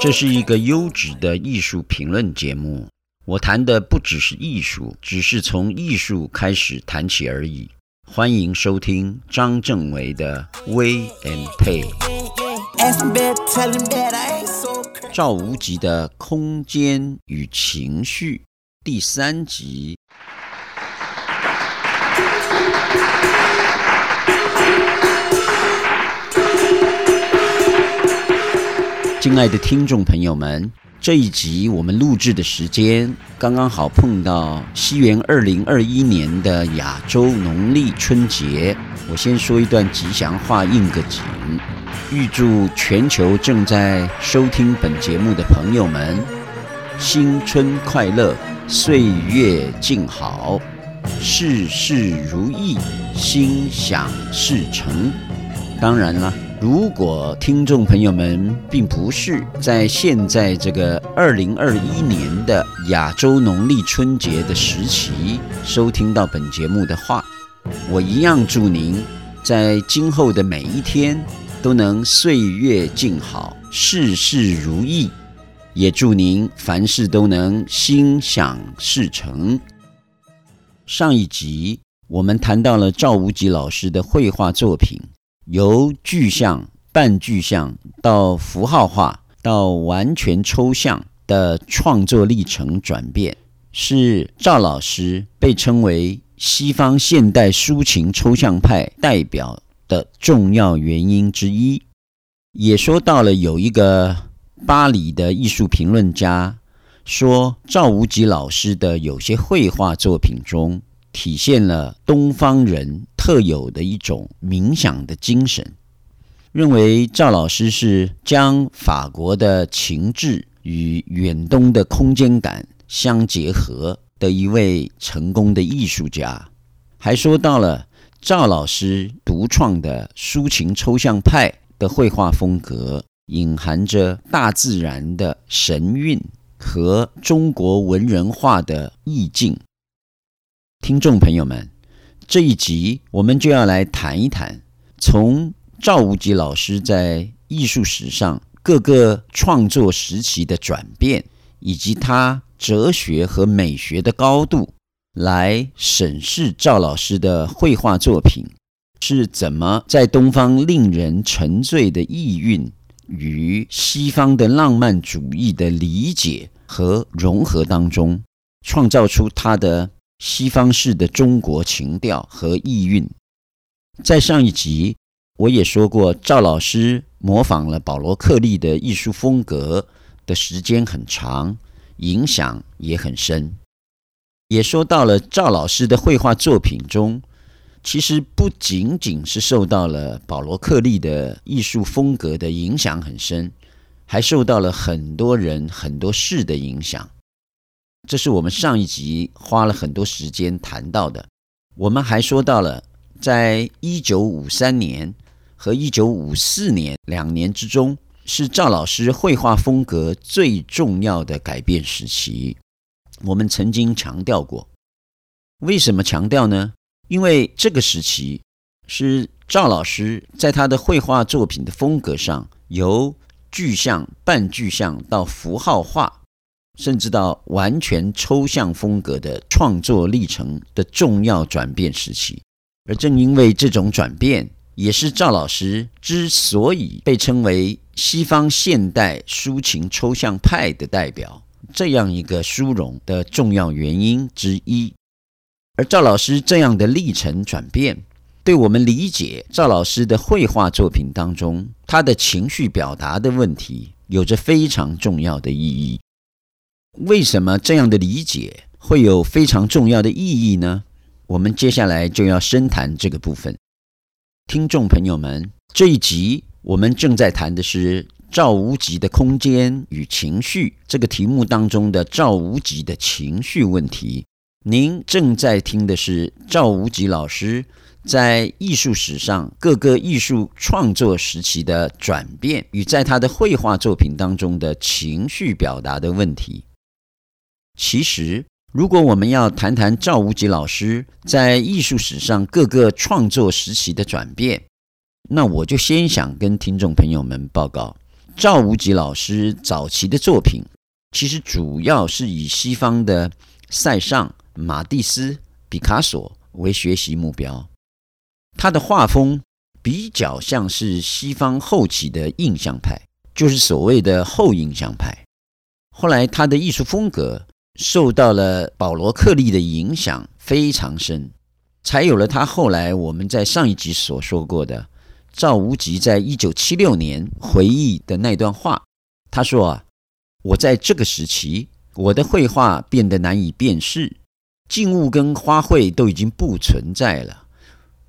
这是一个优质的艺术评论节目。我谈的不只是艺术，只是从艺术开始谈起而已。欢迎收听张正维的《Wei & Pei》。赵无极的空间与情绪第三集。亲爱的听众朋友们，这一集我们录制的时间刚刚好碰到西元二零二一年的亚洲农历春节。我先说一段吉祥话，应个景，预祝全球正在收听本节目的朋友们新春快乐，岁月静好，事事如意，心想事成。当然了。如果听众朋友们并不是在现在这个二零二一年的亚洲农历春节的时期收听到本节目的话，我一样祝您在今后的每一天都能岁月静好，事事如意，也祝您凡事都能心想事成。上一集我们谈到了赵无极老师的绘画作品。由具象、半具象到符号化，到完全抽象的创作历程转变，是赵老师被称为西方现代抒情抽象派代表的重要原因之一。也说到了有一个巴黎的艺术评论家说，赵无极老师的有些绘画作品中，体现了东方人特有的一种冥想的精神，认为赵老师是将法国的情致与远东的空间感相结合的一位成功的艺术家，还说到了赵老师独创的抒情抽象派的绘画风格，隐含着大自然的神韵和中国文人画的意境。听众朋友们，这一集我们就要来谈一谈，从赵无极老师在艺术史上各个创作时期的转变，以及他哲学和美学的高度，来审视赵老师的绘画作品是怎么在东方令人沉醉的意蕴与西方的浪漫主义的理解和融合当中，创造出他的。西方式的中国情调和意蕴，在上一集我也说过，赵老师模仿了保罗克利的艺术风格的时间很长，影响也很深。也说到了赵老师的绘画作品中，其实不仅仅是受到了保罗克利的艺术风格的影响很深，还受到了很多人很多事的影响。这是我们上一集花了很多时间谈到的。我们还说到了，在一九五三年和一九五四年两年之中，是赵老师绘画风格最重要的改变时期。我们曾经强调过，为什么强调呢？因为这个时期是赵老师在他的绘画作品的风格上，由具象、半具象到符号化。甚至到完全抽象风格的创作历程的重要转变时期，而正因为这种转变，也是赵老师之所以被称为西方现代抒情抽象派的代表这样一个殊荣的重要原因之一。而赵老师这样的历程转变，对我们理解赵老师的绘画作品当中他的情绪表达的问题，有着非常重要的意义。为什么这样的理解会有非常重要的意义呢？我们接下来就要深谈这个部分。听众朋友们，这一集我们正在谈的是赵无极的空间与情绪这个题目当中的赵无极的情绪问题。您正在听的是赵无极老师在艺术史上各个艺术创作时期的转变与在他的绘画作品当中的情绪表达的问题。其实，如果我们要谈谈赵无极老师在艺术史上各个创作时期的转变，那我就先想跟听众朋友们报告，赵无极老师早期的作品，其实主要是以西方的塞尚、马蒂斯、毕卡索为学习目标。他的画风比较像是西方后期的印象派，就是所谓的后印象派。后来他的艺术风格受到了保罗克利的影响非常深，才有了他后来我们在上一集所说过的。赵无极在一九七六年回忆的那段话，他说：“啊，我在这个时期，我的绘画变得难以辨识，静物跟花卉都已经不存在了。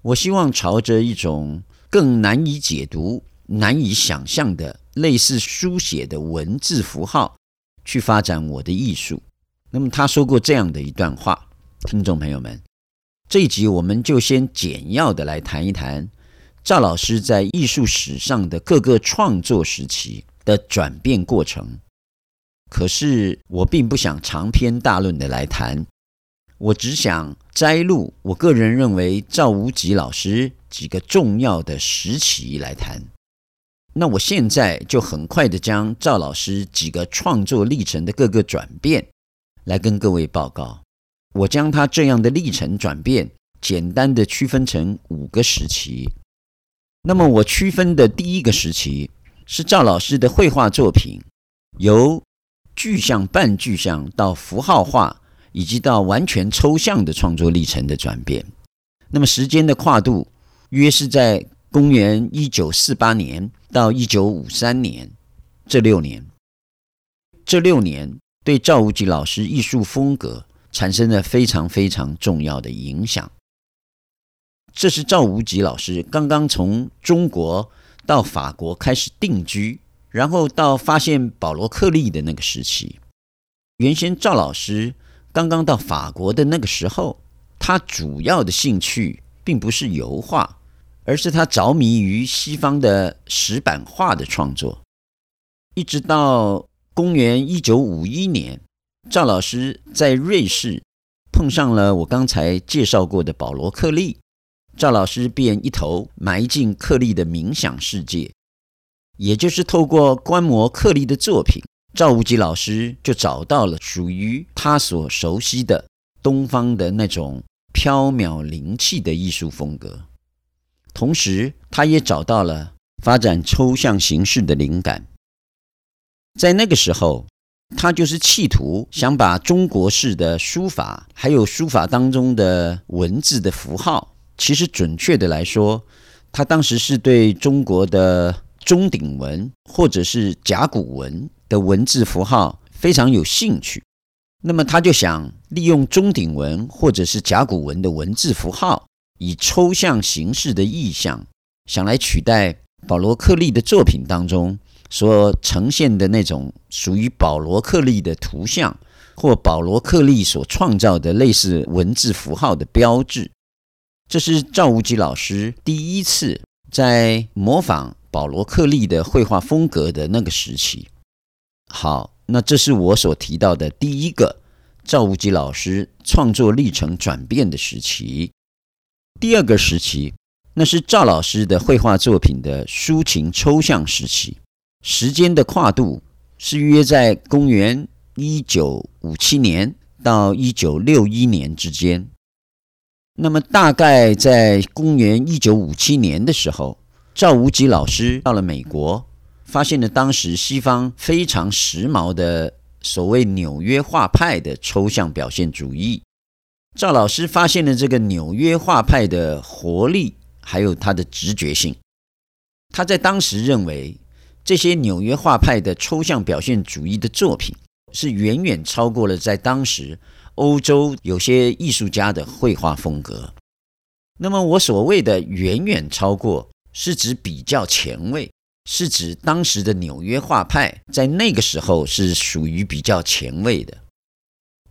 我希望朝着一种更难以解读、难以想象的类似书写的文字符号去发展我的艺术。”那么他说过这样的一段话，听众朋友们，这一集我们就先简要的来谈一谈。赵老师在艺术史上的各个创作时期的转变过程，可是我并不想长篇大论的来谈，我只想摘录我个人认为赵无极老师几个重要的时期来谈。那我现在就很快的将赵老师几个创作历程的各个转变来跟各位报告。我将他这样的历程转变简单的区分成五个时期。那么我区分的第一个时期是赵老师的绘画作品，由具象、半具象到符号化，以及到完全抽象的创作历程的转变。那么时间的跨度约是在公元一九四八年到一九五三年这六年。这六年对赵无极老师艺术风格产生了非常非常重要的影响。这是赵无极老师刚刚从中国到法国开始定居，然后到发现保罗克利的那个时期。原先赵老师刚刚到法国的那个时候，他主要的兴趣并不是油画，而是他着迷于西方的石板画的创作。一直到公元一九五一年，赵老师在瑞士碰上了我刚才介绍过的保罗克利。赵老师便一头埋进克利的冥想世界，也就是透过观摩克利的作品，赵无极老师就找到了属于他所熟悉的东方的那种飘渺灵气的艺术风格。同时，他也找到了发展抽象形式的灵感。在那个时候，他就是企图想把中国式的书法，还有书法当中的文字的符号。其实，准确的来说，他当时是对中国的钟鼎文或者是甲骨文的文字符号非常有兴趣。那么，他就想利用钟鼎文或者是甲骨文的文字符号，以抽象形式的意象，想来取代保罗克利的作品当中所呈现的那种属于保罗克利的图像，或保罗克利所创造的类似文字符号的标志。这是赵无极老师第一次在模仿保罗克利的绘画风格的那个时期。好，那这是我所提到的第一个赵无极老师创作历程转变的时期。第二个时期，那是赵老师的绘画作品的抒情抽象时期，时间的跨度是约在公元一九五七年到一九六一年之间。那么，大概在公元一九五七年的时候，赵无极老师到了美国，发现了当时西方非常时髦的所谓纽约画派的抽象表现主义。赵老师发现了这个纽约画派的活力，还有它的直觉性。他在当时认为，这些纽约画派的抽象表现主义的作品，是远远超过了在当时。欧洲有些艺术家的绘画风格，那么我所谓的远远超过，是指比较前卫，是指当时的纽约画派在那个时候是属于比较前卫的。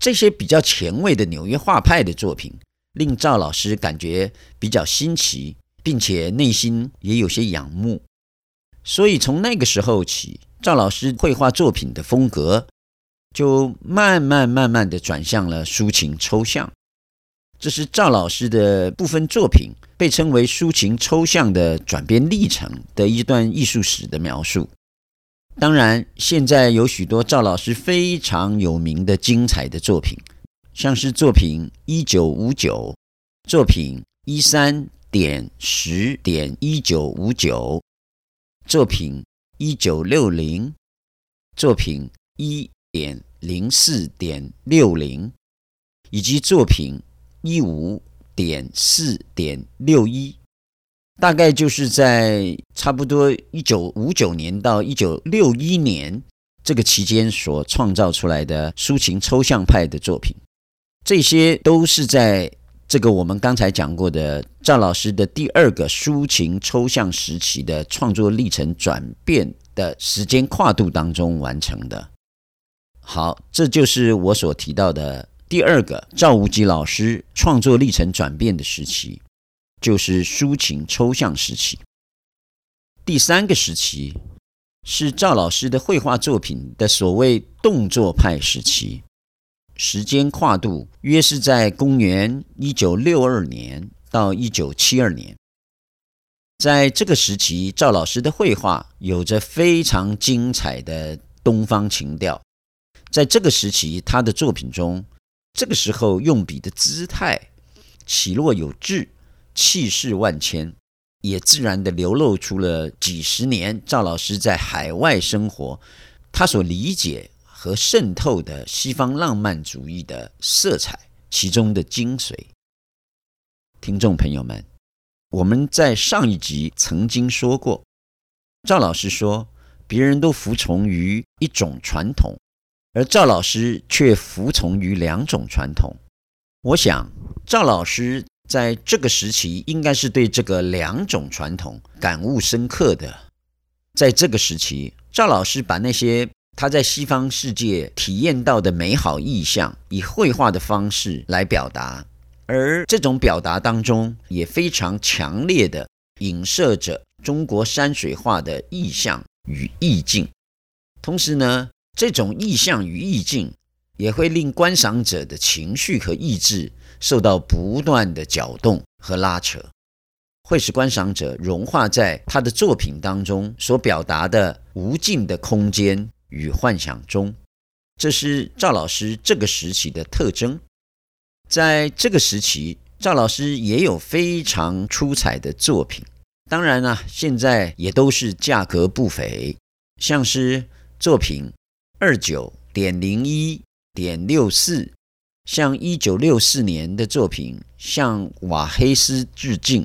这些比较前卫的纽约画派的作品，令赵老师感觉比较新奇，并且内心也有些仰慕。所以从那个时候起，赵老师绘画作品的风格。就慢慢慢慢地转向了抒情抽象，这是赵老师的部分作品被称为抒情抽象的转变历程的一段艺术史的描述。当然，现在有许多赵老师非常有名的精彩的作品，像是作品一九五九、作品一三点十点一九五九、作品一九六零、作品一点零四点六零，以及作品一五点四点六一。大概就是在差不多一九五九年到一九六一年这个期间所创造出来的抒情抽象派的作品，这些都是在这个我们刚才讲过的赵老师的第二个抒情抽象时期的创作历程转变的时间跨度当中完成的。好，这就是我所提到的第二个赵无极老师创作历程转变的时期。就是抒情抽象时期。第三个时期是赵老师的绘画作品的所谓动作派时期，时间跨度约是在公元一九六二年到一九七二年。在这个时期，赵老师的绘画有着非常精彩的东方情调。在这个时期，他的作品中，这个时候用笔的姿态起落有致。气势万千，也自然地流露出了几十年赵老师在海外生活，他所理解和渗透的西方浪漫主义的色彩，其中的精髓。听众朋友们，我们在上一集曾经说过，赵老师说，别人都服从于一种传统，而赵老师却服从于两种传统。我想，赵老师。在这个时期，应该是对这个两种传统感悟深刻的。在这个时期，赵老师把那些他在西方世界体验到的美好意象，以绘画的方式来表达，而这种表达当中也非常强烈的影射着中国山水画的意象与意境。同时呢，这种意象与意境也会令观赏者的情绪和意志。受到不断的搅动和拉扯，会使观赏者融化在他的作品当中所表达的无尽的空间与幻想中。这是赵老师这个时期的特征。在这个时期，赵老师也有非常出彩的作品，当然呢，现在也都是价格不菲，像是作品二九点零一点六四。向一九六四年的作品向瓦黑斯致敬，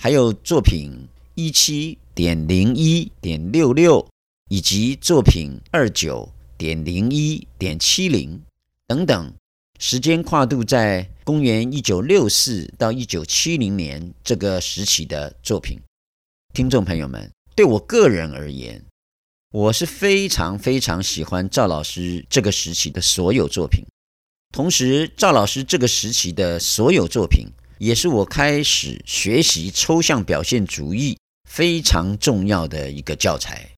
还有作品一七点零一点六六，以及作品二九点零一点七零等等，时间跨度在公元一九六四到一九七零年这个时期的作品。听众朋友们，对我个人而言，我是非常非常喜欢赵老师这个时期的所有作品。同时，赵老师这个时期的所有作品，也是我开始学习抽象表现主义非常重要的一个教材。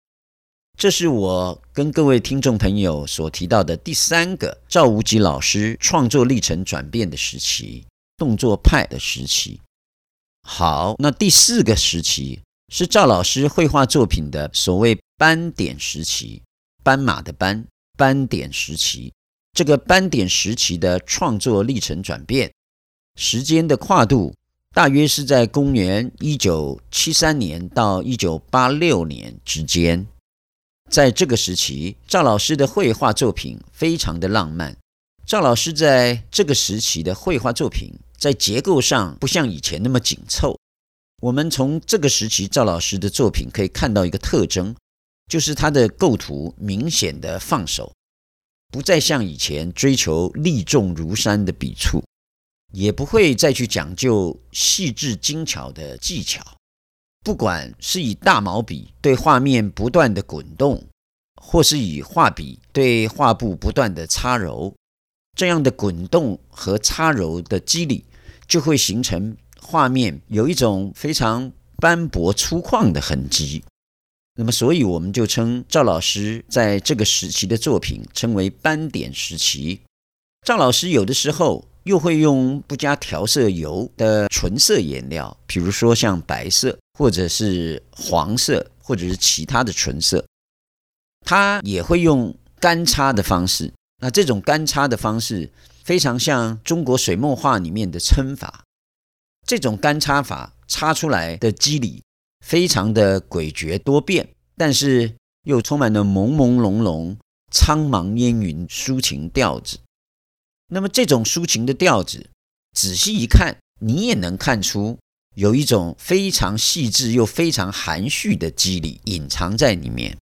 这是我跟各位听众朋友所提到的第三个赵无极老师创作历程转变的时期——动作派的时期。好，那第四个时期是赵老师绘画作品的所谓斑点时期，斑马的斑，斑点时期。这个斑点时期的创作历程转变，时间的跨度大约是在公元一九七三年到一九八六年之间。在这个时期，赵老师的绘画作品非常的浪漫。赵老师在这个时期的绘画作品，在结构上不像以前那么紧凑。我们从这个时期赵老师的作品可以看到一个特征，就是他的构图明显的放手。不再像以前追求力重如山的笔触，也不会再去讲究细致精巧的技巧。不管是以大毛笔对画面不断的滚动，或是以画笔对画布不断的擦揉，这样的滚动和擦揉的肌理，就会形成画面有一种非常斑驳粗犷的痕迹。那么，所以我们就称赵老师在这个时期的作品称为斑点时期。赵老师有的时候又会用不加调色油的纯色颜料，比如说像白色，或者是黄色，或者是其他的纯色。他也会用干擦的方式。那这种干擦的方式非常像中国水墨画里面的皴法。这种干擦法擦出来的肌理非常的诡谲多变，但是又充满了朦朦胧胧、苍茫烟云抒情调子。那么这种抒情的调子，仔细一看，你也能看出有一种非常细致又非常含蓄的肌理隐藏在里面。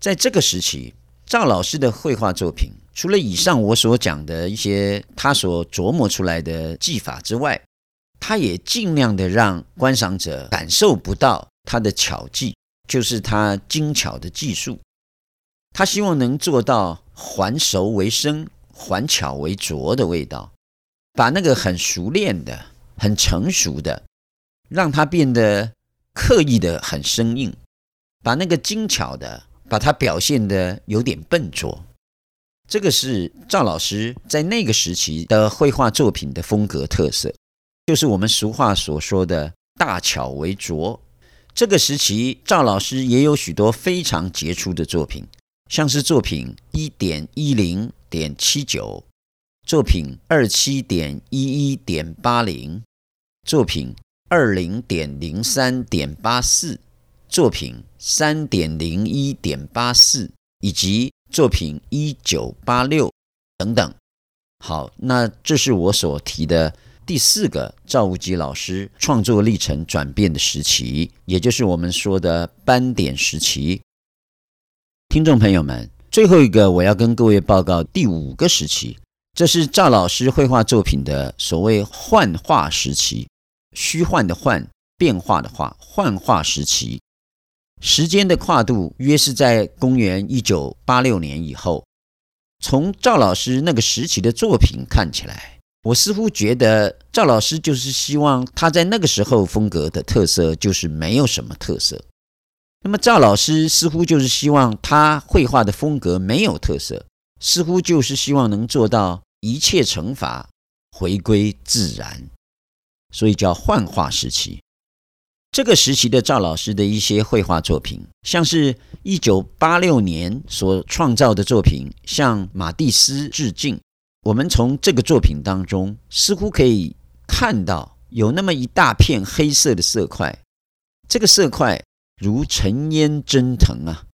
在这个时期，赵老师的绘画作品，除了以上我所讲的一些他所琢磨出来的技法之外，他也尽量的让观赏者感受不到他的巧技，就是他精巧的技术。他希望能做到还熟为生。还巧为拙的味道，把那个很熟练的、很成熟的，让它变得刻意的很生硬；把那个精巧的，把它表现得有点笨拙。这个是赵老师在那个时期的绘画作品的风格特色，就是我们俗话所说的“大巧为拙”。这个时期，赵老师也有许多非常杰出的作品，像是作品一点一零。点七九，作品二七点一一点八零，作品二零点零三点八四，作品三点零一点八四，以及作品一九八六等等。好，那这是我所提的第四个赵无极老师创作历程转变的时期，也就是我们说的斑点时期。听众朋友们。最后一个，我要跟各位报告第五个时期，这是赵老师绘画作品的所谓幻化时期，虚幻的幻，变化的化，幻化时期。时间的跨度约是在公元一九八六年以后。从赵老师那个时期的作品看起来，我似乎觉得赵老师就是希望他在那个时候风格的特色就是没有什么特色。那么赵老师似乎就是希望他绘画的风格没有特色，似乎就是希望能做到一切惩罚回归自然，所以叫幻化时期。这个时期的赵老师的一些绘画作品，像是一九八六年所创造的作品，向马蒂斯致敬。我们从这个作品当中似乎可以看到有那么一大片黑色的色块，这个色块。如尘烟蒸腾啊，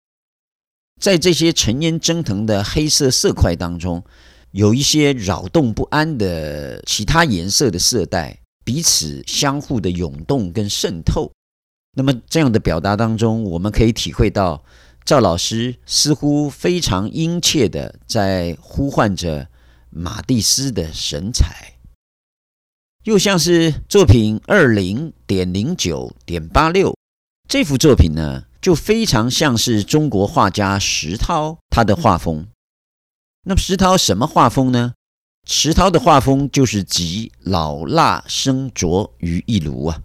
在这些尘烟蒸腾的黑色色块当中，有一些扰动不安的其他颜色的色带，彼此相互的涌动跟渗透。那么这样的表达当中，我们可以体会到赵老师似乎非常殷切的在呼唤着马蒂斯的神采，又像是作品二零点零九点八六。这幅作品呢，就非常像是中国画家石涛他的画风。那么石涛什么画风呢？石涛的画风就是集老辣生拙于一炉啊！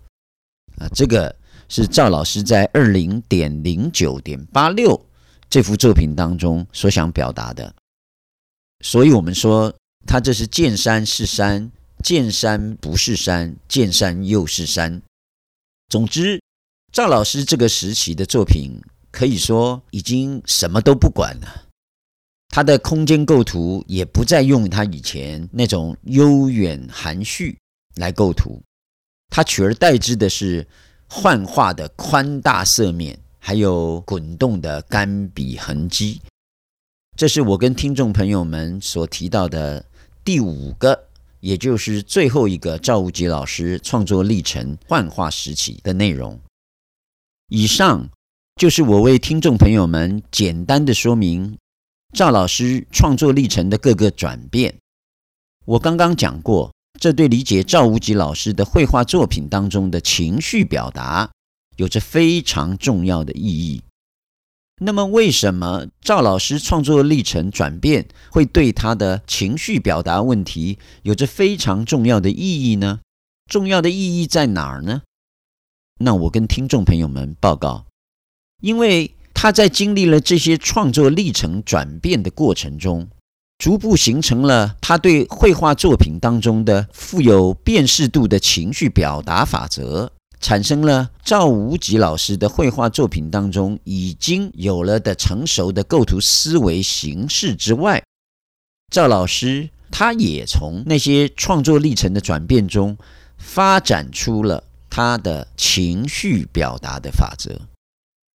啊，这个是赵老师在二零点零九点八六这幅作品当中所想表达的。所以我们说，他这是见山是山，见山不是山，见山又是山。总之。赵老师这个时期的作品，可以说已经什么都不管了。他的空间构图也不再用他以前那种悠远含蓄来构图，他取而代之的是幻化的宽大色面，还有滚动的干笔痕迹。这是我跟听众朋友们所提到的第五个，也就是最后一个赵无极老师创作历程幻化时期的内容。以上就是我为听众朋友们简单的说明赵老师创作历程的各个转变。我刚刚讲过，这对理解赵无极老师的绘画作品当中的情绪表达有着非常重要的意义。那么，为什么赵老师创作历程转变会对他的情绪表达问题有着非常重要的意义呢？重要的意义在哪儿呢？那我跟听众朋友们报告，因为他在经历了这些创作历程转变的过程中，逐步形成了他对绘画作品当中的富有辨识度的情绪表达法则，产生了赵无极老师的绘画作品当中已经有了的成熟的构图思维形式之外，赵老师他也从那些创作历程的转变中发展出了他的情绪表达的法则，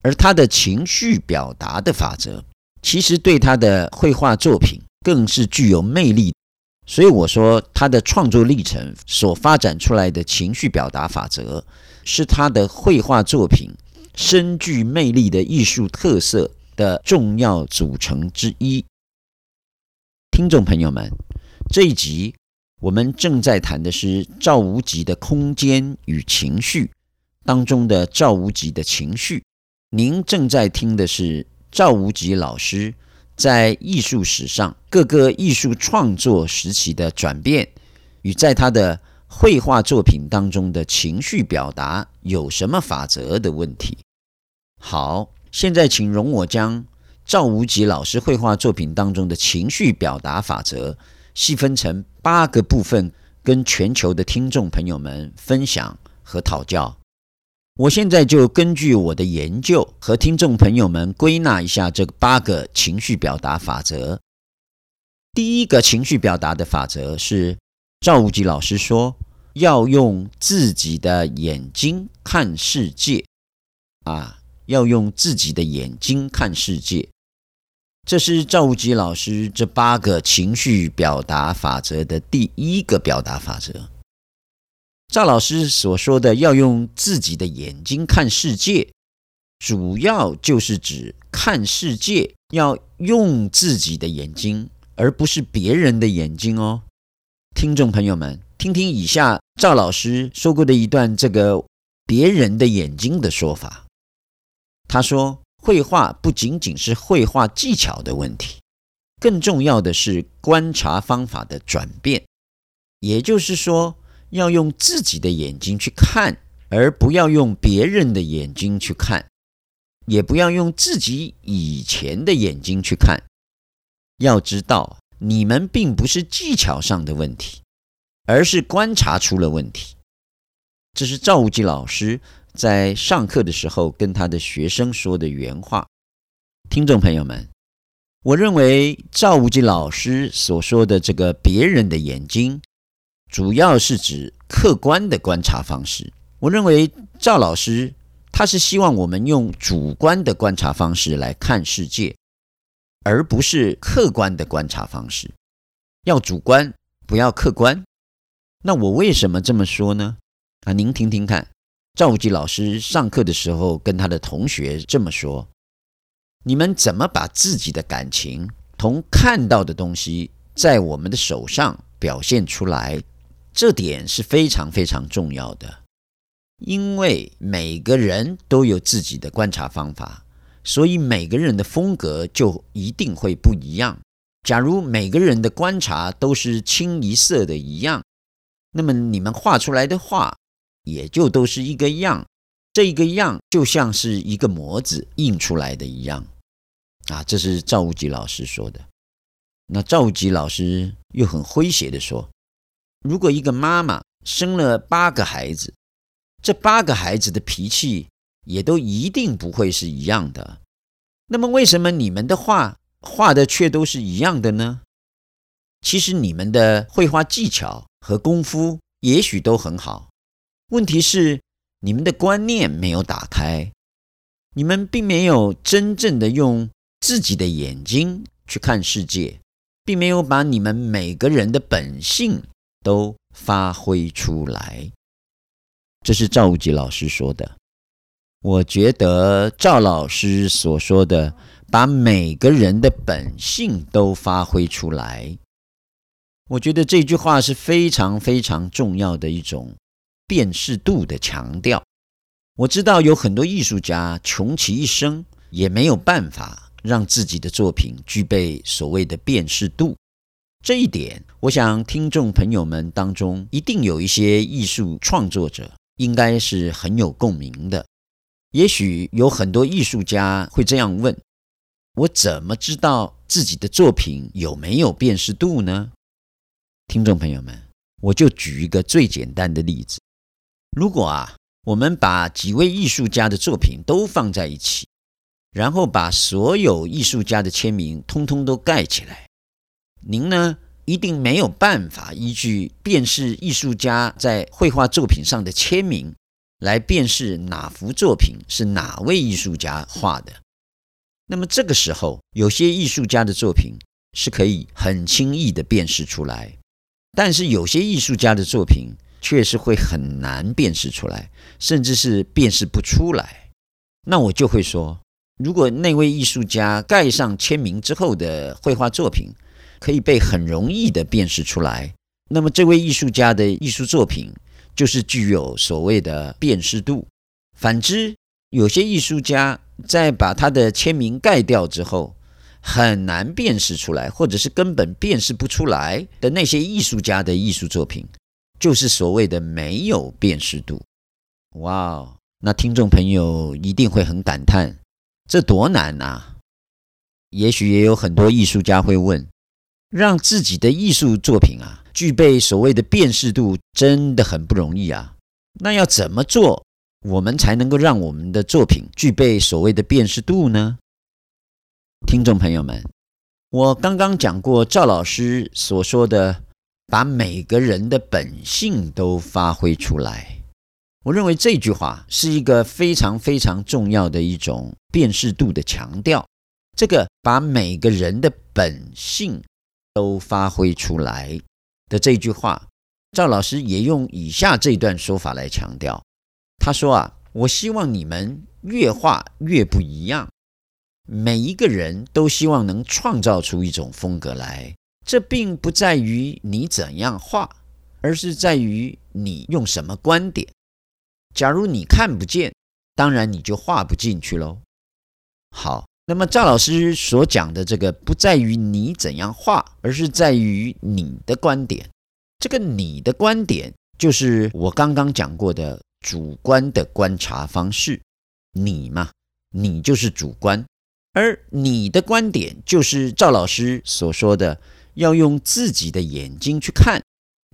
而他的情绪表达的法则，其实对他的绘画作品更是具有魅力。所以我说，他的创作历程所发展出来的情绪表达法则，是他的绘画作品深具魅力的艺术特色的重要组成之一。听众朋友们，这一集我们正在谈的是赵无极的空间与情绪当中的赵无极的情绪。您正在听的是赵无极老师。在艺术史上，各个艺术创作时期的转变，与在他的绘画作品当中的情绪表达有什么法则的问题。好，现在请容我将赵无极老师绘画作品当中的情绪表达法则细分成八个部分，跟全球的听众朋友们分享和讨教。我现在就根据我的研究和听众朋友们归纳一下这八个情绪表达法则。第一个情绪表达的法则是赵无极老师说要用自己的眼睛看世界啊，要用自己的眼睛看世界。这是赵无极老师这八个情绪表达法则的第一个表达法则。赵老师所说的要用自己的眼睛看世界，主要就是指看世界要用自己的眼睛，而不是别人的眼睛哦。听众朋友们，听听以下赵老师说过的一段这个别人的眼睛的说法。他说，绘画不仅仅是绘画技巧的问题，更重要的是观察方法的转变，也就是说。要用自己的眼睛去看，而不要用别人的眼睛去看，也不要用自己以前的眼睛去看。要知道，你们并不是技巧上的问题，而是观察出了问题。这是赵无极老师在上课的时候跟他的学生说的原话。听众朋友们，我认为赵无极老师所说的这个别人的眼睛。主要是指客观的观察方式。我认为赵老师他是希望我们用主观的观察方式来看世界，而不是客观的观察方式。要主观，不要客观。那我为什么这么说呢？啊，您听听看，赵无极老师上课的时候跟他的同学这么说：你们怎么把自己的感情同看到的东西在我们的手上表现出来？这点是非常非常重要的，因为每个人都有自己的观察方法，所以每个人的风格就一定会不一样。假如每个人的观察都是清一色的一样，那么你们画出来的画也就都是一个样，这一个样就像是一个模子印出来的一样。啊，这是赵无极老师说的。那赵无极老师又很诙谐地说。如果一个妈妈生了八个孩子，这八个孩子的脾气也都一定不会是一样的。那么，为什么你们的画画的却都是一样的呢？其实你们的绘画技巧和功夫也许都很好，问题是你们的观念没有打开，你们并没有真正的用自己的眼睛去看世界，并没有把你们每个人的本性。都发挥出来，这是赵无极老师说的。我觉得赵老师所说的“把每个人的本性都发挥出来”，我觉得这句话是非常非常重要的一种辨识度的强调。我知道有很多艺术家穷其一生也没有办法让自己的作品具备所谓的辨识度。这一点，我想听众朋友们当中一定有一些艺术创作者，应该是很有共鸣的。也许有很多艺术家会这样问：我怎么知道自己的作品有没有辨识度呢？听众朋友们，我就举一个最简单的例子：如果啊，我们把几位艺术家的作品都放在一起，然后把所有艺术家的签名通通都盖起来，您呢，一定没有办法依据辨识艺术家在绘画作品上的签名来辨识哪幅作品是哪位艺术家画的。那么这个时候，有些艺术家的作品是可以很轻易地辨识出来，但是有些艺术家的作品确实会很难辨识出来，甚至是辨识不出来。那我就会说，如果那位艺术家盖上签名之后的绘画作品，可以被很容易地辨识出来，那么这位艺术家的艺术作品就是具有所谓的辨识度。反之，有些艺术家在把他的签名盖掉之后，很难辨识出来，或者是根本辨识不出来的那些艺术家的艺术作品，就是所谓的没有辨识度。哇哦，那听众朋友一定会很感叹，这多难啊！也许也有很多艺术家会问。让自己的艺术作品啊，具备所谓的辨识度，真的很不容易啊。那要怎么做，我们才能够让我们的作品具备所谓的辨识度呢？听众朋友们，我刚刚讲过赵老师所说的，把每个人的本性都发挥出来。我认为这句话是一个非常非常重要的一种辨识度的强调。这个把每个人的本性。都发挥出来的这句话，赵老师也用以下这段说法来强调。他说啊，我希望你们越画越不一样。每一个人都希望能创造出一种风格来，这并不在于你怎样画，而是在于你用什么观点。假如你看不见，当然你就画不进去喽。好。那么赵老师所讲的这个，不在于你怎样画，而是在于你的观点。这个你的观点，就是我刚刚讲过的主观的观察方式。你嘛，你就是主观，而你的观点，就是赵老师所说的，要用自己的眼睛去看，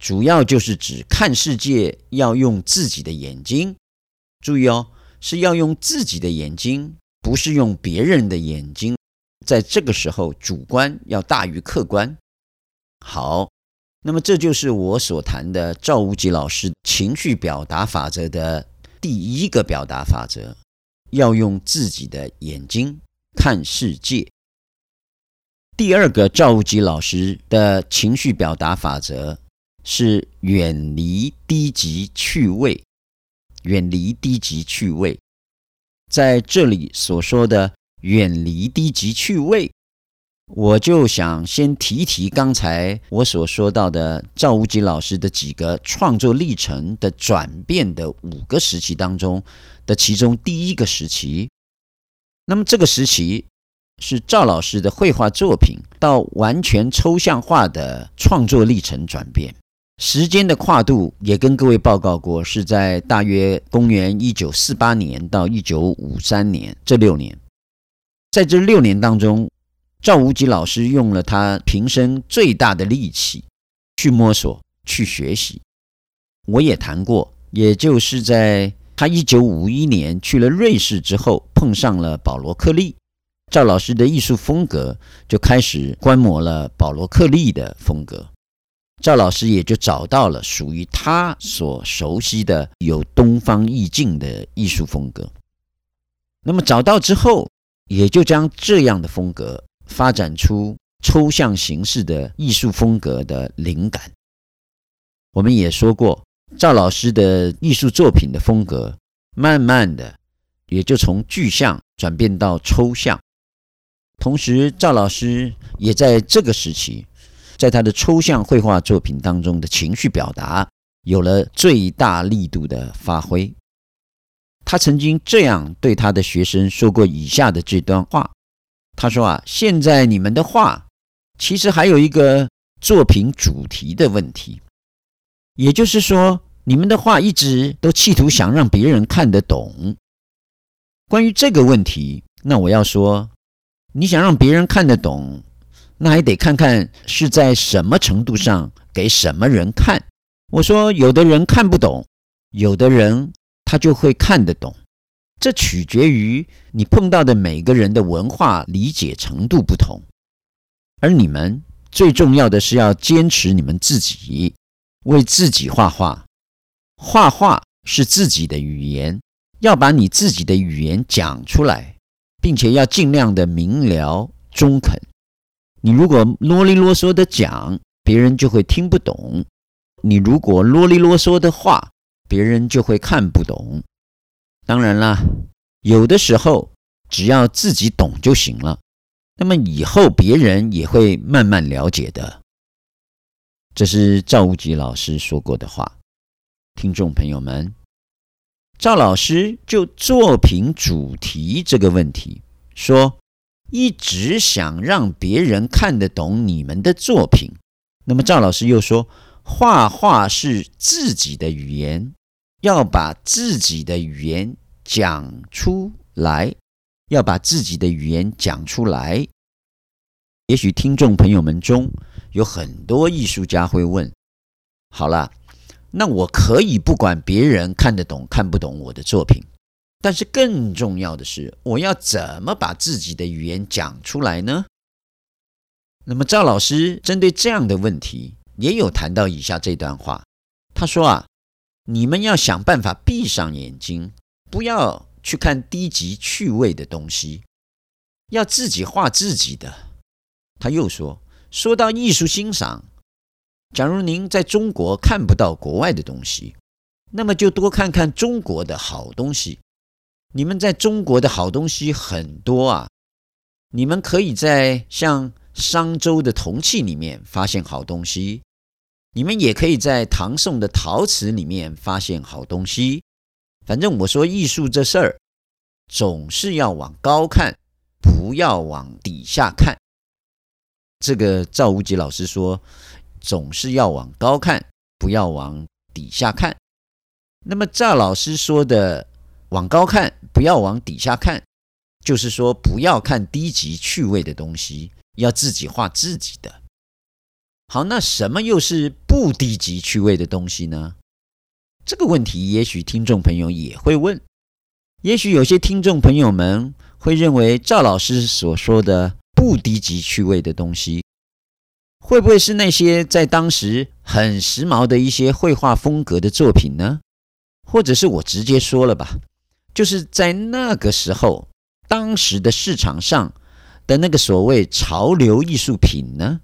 主要就是指看世界要用自己的眼睛。注意哦，是要用自己的眼睛。不是用别人的眼睛，在这个时候，主观要大于客观。好，那么这就是我所谈的赵无极老师情绪表达法则的第一个表达法则：要用自己的眼睛看世界。第二个赵无极老师的情绪表达法则是远离低级趣味，远离低级趣味。在这里所说的远离低级趣味，我就想先提一提刚才我所说到的赵无极老师的几个创作历程的转变的五个时期当中的其中第一个时期。那么这个时期是赵老师的绘画作品到完全抽象化的创作历程转变。时间的跨度也跟各位报告过，是在大约公元一九四八年到一九五三年这六年。在这六年当中，赵无极老师用了他平生最大的力气去摸索、去学习。我也谈过，也就是在他一九五一年去了瑞士之后，碰上了保罗克利，赵老师的艺术风格就开始观摩了保罗克利的风格。赵老师也就找到了属于他所熟悉的有东方意境的艺术风格。那么找到之后，也就将这样的风格发展出抽象形式的艺术风格的灵感。我们也说过，赵老师的艺术作品的风格，慢慢的也就从具象转变到抽象。同时，赵老师也在这个时期。在他的抽象绘画作品当中的情绪表达有了最大力度的发挥。他曾经这样对他的学生说过以下的这段话：“他说啊，现在你们的画其实还有一个作品主题的问题，也就是说，你们的画一直都企图想让别人看得懂。关于这个问题，那我要说，你想让别人看得懂。”那还得看看是在什么程度上给什么人看。我说，有的人看不懂，有的人他就会看得懂。这取决于你碰到的每个人的文化理解程度不同，而你们最重要的是要坚持你们自己，为自己画画。画画是自己的语言，要把你自己的语言讲出来，并且要尽量的明了中肯。你如果啰里啰嗦的讲，别人就会听不懂；你如果啰里啰嗦的话，别人就会看不懂。当然啦，有的时候只要自己懂就行了，那么以后别人也会慢慢了解的。这是赵无极老师说过的话。听众朋友们，赵老师就作品主题这个问题说，一直想让别人看得懂你们的作品。那么赵老师又说，画画是自己的语言。要把自己的语言讲出来，要把自己的语言讲出来。也许听众朋友们中有很多艺术家会问：好了，那我可以不管别人看得懂看不懂我的作品，但是更重要的是，我要怎么把自己的语言讲出来呢？那么赵老师针对这样的问题，也有谈到以下这段话。他说啊。你们要想办法闭上眼睛，不要去看低级趣味的东西，要自己画自己的。他又说：“说到艺术欣赏，假如您在中国看不到国外的东西，那么就多看看中国的好东西。你们在中国的好东西很多啊，你们可以在像商周的铜器里面发现好东西。”你们也可以在唐宋的陶瓷里面发现好东西。反正我说艺术这事儿，总是要往高看，不要往底下看。这个赵无极老师说，总是要往高看，不要往底下看。那么赵老师说的往高看，不要往底下看，就是说不要看低级趣味的东西，要自己画自己的。好，那什么又是不低级趣味的东西呢？这个问题，也许听众朋友也会问。也许有些听众朋友们会认为赵老师所说的不低级趣味的东西，会不会是那些在当时很时髦的一些绘画风格的作品呢？或者是我直接说了吧，就是在那个时候，当时的市场上的那个所谓潮流艺术品呢？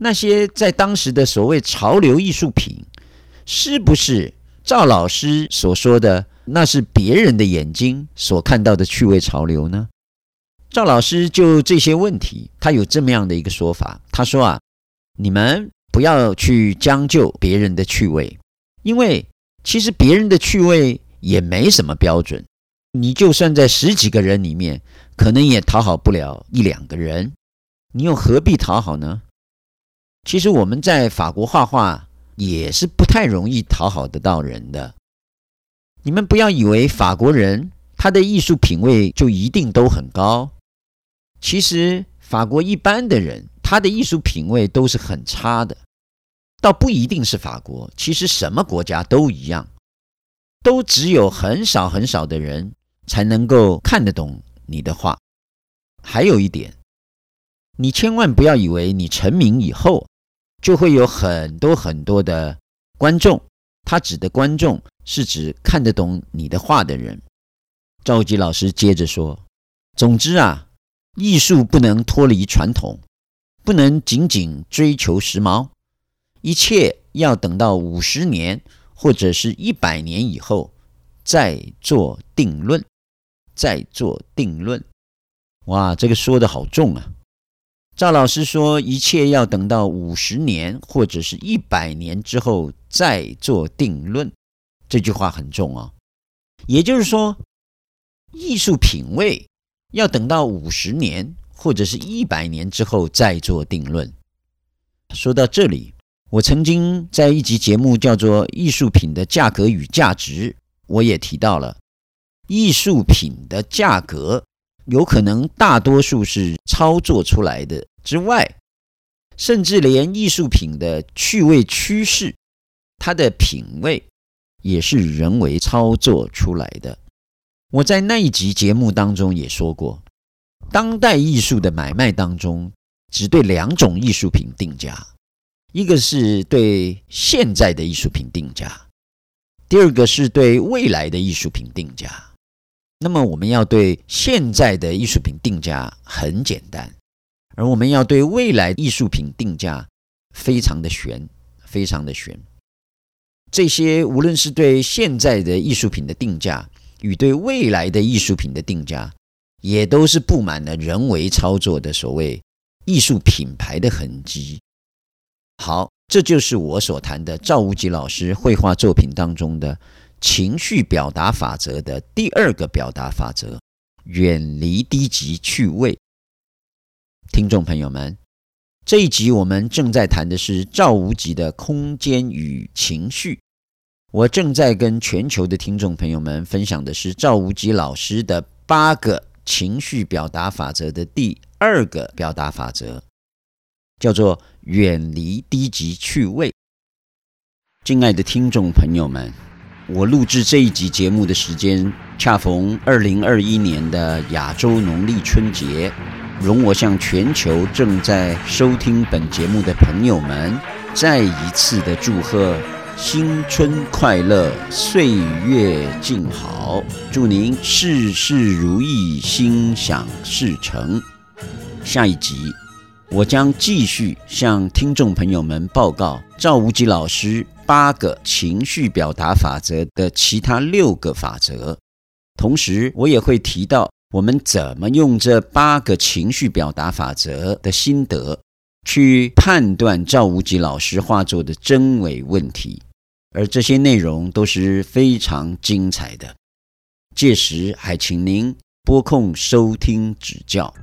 那些在当时的所谓潮流艺术品，是不是赵老师所说的那是别人的眼睛所看到的趣味潮流呢？赵老师就这些问题，他有这么样的一个说法。他说啊，你们不要去将就别人的趣味，因为其实别人的趣味也没什么标准。你就算在十几个人里面，可能也讨好不了一两个人，你又何必讨好呢？其实我们在法国画画也是不太容易讨好得到人的。你们不要以为法国人他的艺术品味就一定都很高。其实法国一般的人他的艺术品味都是很差的，倒不一定是法国，其实什么国家都一样，都只有很少很少的人才能够看得懂你的画。还有一点，你千万不要以为你成名以后。就会有很多很多的观众，他指的观众是指看得懂你的画的人。赵吉老师接着说：“总之啊，艺术不能脱离传统，不能仅仅追求时髦，一切要等到五十年或者是一百年以后再做定论，再做定论。”哇，这个说的好重啊！赵老师说：“一切要等到五十年或者是一百年之后再做定论。”这句话很重啊。也就是说，艺术品味要等到五十年或者是一百年之后再做定论。说到这里，我曾经在一集节目叫做《艺术品的价格与价值》，我也提到了艺术品的价格。有可能大多数是操作出来的之外，甚至连艺术品的趣味趋势，它的品味也是人为操作出来的。我在那一集节目当中也说过，当代艺术的买卖当中，只对两种艺术品定价，一个是对现在的艺术品定价，第二个是对未来的艺术品定价。那么我们要对现在的艺术品定价很简单，而我们要对未来艺术品定价非常的悬，非常的悬。这些无论是对现在的艺术品的定价，与对未来的艺术品的定价，也都是布满了人为操作的所谓艺术品牌的痕迹。好，这就是我所谈的赵无极老师绘画作品当中的情绪表达法则的第二个表达法则：远离低级趣味。听众朋友们。这一集我们正在谈的是赵无极的空间与情绪。我正在跟全球的听众朋友们分享的是赵无极老师的八个情绪表达法则的第二个表达法则，叫做远离低级趣味。亲爱的听众朋友们，我录制这一集节目的时间恰逢二零二一年的亚洲农历春节。容我向全球正在收听本节目的朋友们，再一次的祝贺新春快乐，岁月静好，祝您事事如意，心想事成。下一集，我将继续向听众朋友们报告赵无极老师八个情绪表达法则的其他六个法则，同时我也会提到。我们怎么用这八个情绪表达法则的心得去判断赵无极老师画作的真伪问题？而这些内容都是非常精彩的。届时还请您拨空收听指教。